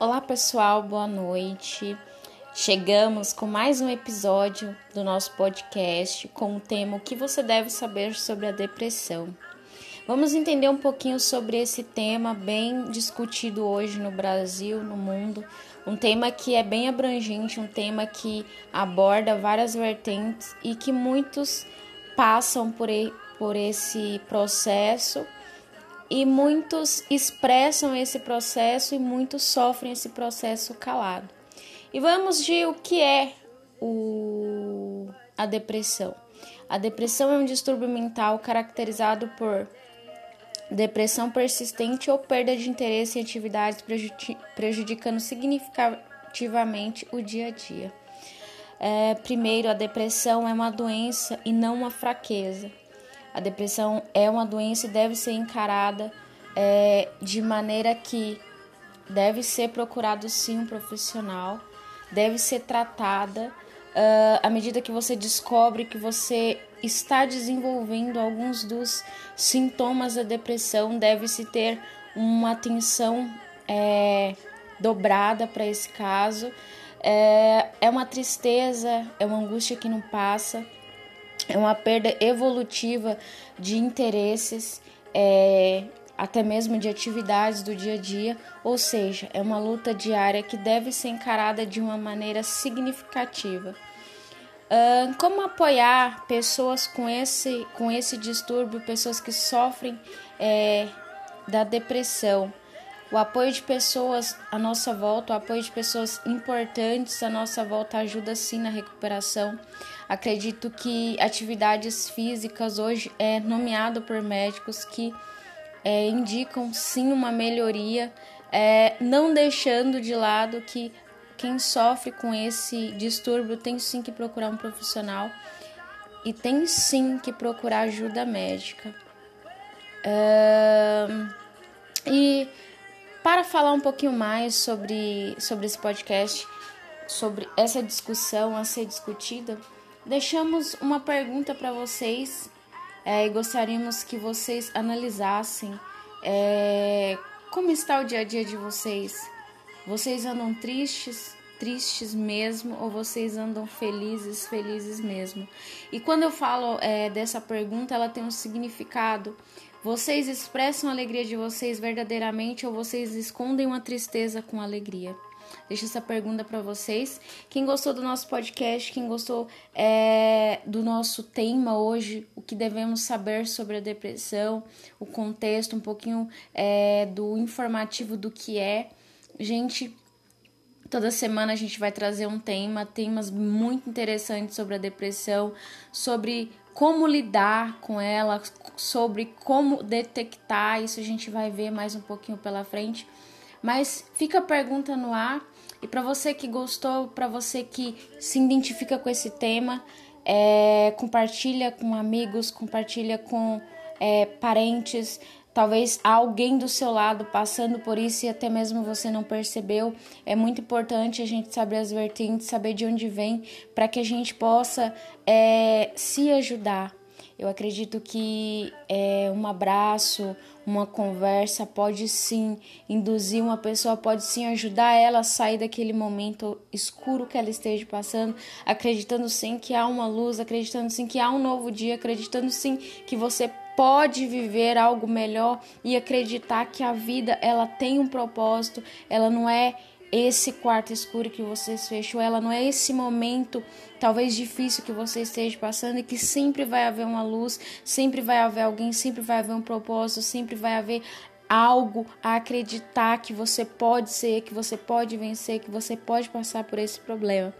Olá pessoal, boa noite. Chegamos com mais um episódio do nosso podcast com o tema O que você deve saber sobre a depressão. Vamos entender um pouquinho sobre esse tema bem discutido hoje no Brasil, no mundo. Um tema que é bem abrangente, um tema que aborda várias vertentes e que muitos passam por, por esse processo e muitos expressam esse processo e muitos sofrem esse processo calado. E vamos de o que é o, a depressão. A depressão é um distúrbio mental caracterizado por depressão persistente ou perda de interesse em atividades prejudicando significativamente o dia a dia. É, primeiro, a depressão é uma doença e não uma fraqueza. A depressão é uma doença e deve ser encarada é, de maneira que deve ser procurado sim um profissional, deve ser tratada uh, à medida que você descobre que você está desenvolvendo alguns dos sintomas da depressão, deve-se ter uma atenção é, dobrada para esse caso. É, é uma tristeza, é uma angústia que não passa é uma perda evolutiva de interesses, é, até mesmo de atividades do dia a dia, ou seja, é uma luta diária que deve ser encarada de uma maneira significativa. Uh, como apoiar pessoas com esse, com esse distúrbio, pessoas que sofrem é, da depressão? O apoio de pessoas à nossa volta, o apoio de pessoas importantes à nossa volta ajuda sim na recuperação. Acredito que atividades físicas hoje é nomeado por médicos que é, indicam sim uma melhoria, é, não deixando de lado que quem sofre com esse distúrbio tem sim que procurar um profissional e tem sim que procurar ajuda médica. e para falar um pouquinho mais sobre, sobre esse podcast, sobre essa discussão a ser discutida, deixamos uma pergunta para vocês é, e gostaríamos que vocês analisassem é, como está o dia a dia de vocês. Vocês andam tristes, tristes mesmo, ou vocês andam felizes, felizes mesmo? E quando eu falo é, dessa pergunta, ela tem um significado vocês expressam a alegria de vocês verdadeiramente ou vocês escondem uma tristeza com alegria? Deixo essa pergunta para vocês. Quem gostou do nosso podcast, quem gostou é, do nosso tema hoje, o que devemos saber sobre a depressão, o contexto, um pouquinho é, do informativo do que é. Gente, Toda semana a gente vai trazer um tema, temas muito interessantes sobre a depressão, sobre como lidar com ela, sobre como detectar, isso a gente vai ver mais um pouquinho pela frente. Mas fica a pergunta no ar. E para você que gostou, para você que se identifica com esse tema, é, compartilha com amigos, compartilha com é, parentes, Talvez alguém do seu lado passando por isso e até mesmo você não percebeu. É muito importante a gente saber as vertentes, saber de onde vem, para que a gente possa é, se ajudar. Eu acredito que é, um abraço, uma conversa pode sim induzir uma pessoa, pode sim ajudar ela a sair daquele momento escuro que ela esteja passando, acreditando sim que há uma luz, acreditando sim que há um novo dia, acreditando sim que você pode viver algo melhor e acreditar que a vida ela tem um propósito, ela não é esse quarto escuro que você fechou, ela não é esse momento talvez difícil que você esteja passando e que sempre vai haver uma luz, sempre vai haver alguém, sempre vai haver um propósito, sempre vai haver algo a acreditar que você pode ser, que você pode vencer, que você pode passar por esse problema.